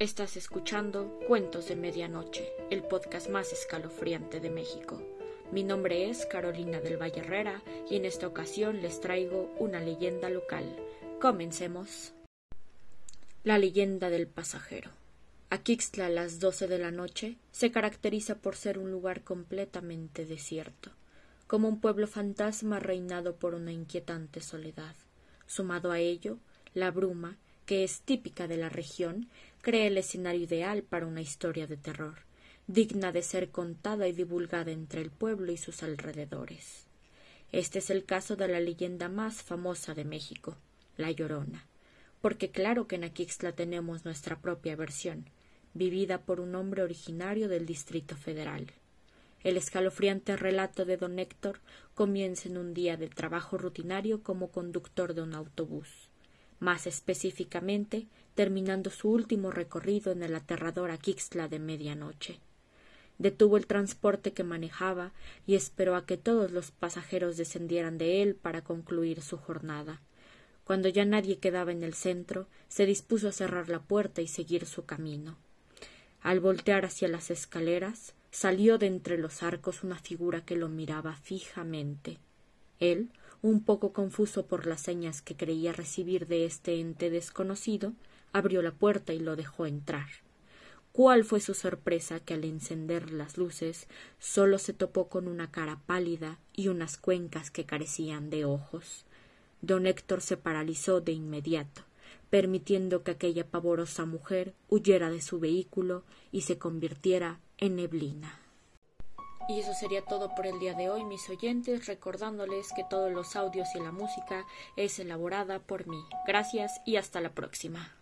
Estás escuchando Cuentos de Medianoche, el podcast más escalofriante de México. Mi nombre es Carolina del Valle Herrera y en esta ocasión les traigo una leyenda local. Comencemos. La leyenda del pasajero. Aquixtla a las doce de la noche se caracteriza por ser un lugar completamente desierto, como un pueblo fantasma reinado por una inquietante soledad. Sumado a ello, la bruma, que es típica de la región, cree el escenario ideal para una historia de terror, digna de ser contada y divulgada entre el pueblo y sus alrededores. Este es el caso de la leyenda más famosa de México, La Llorona, porque claro que en Aquixtla tenemos nuestra propia versión, vivida por un hombre originario del Distrito Federal. El escalofriante relato de don Héctor comienza en un día de trabajo rutinario como conductor de un autobús más específicamente terminando su último recorrido en el aterrador Aquixtla de medianoche. Detuvo el transporte que manejaba y esperó a que todos los pasajeros descendieran de él para concluir su jornada. Cuando ya nadie quedaba en el centro, se dispuso a cerrar la puerta y seguir su camino. Al voltear hacia las escaleras, salió de entre los arcos una figura que lo miraba fijamente. Él, un poco confuso por las señas que creía recibir de este ente desconocido, abrió la puerta y lo dejó entrar. Cuál fue su sorpresa que al encender las luces solo se topó con una cara pálida y unas cuencas que carecían de ojos. Don Héctor se paralizó de inmediato, permitiendo que aquella pavorosa mujer huyera de su vehículo y se convirtiera en neblina. Y eso sería todo por el día de hoy, mis oyentes, recordándoles que todos los audios y la música es elaborada por mí. Gracias y hasta la próxima.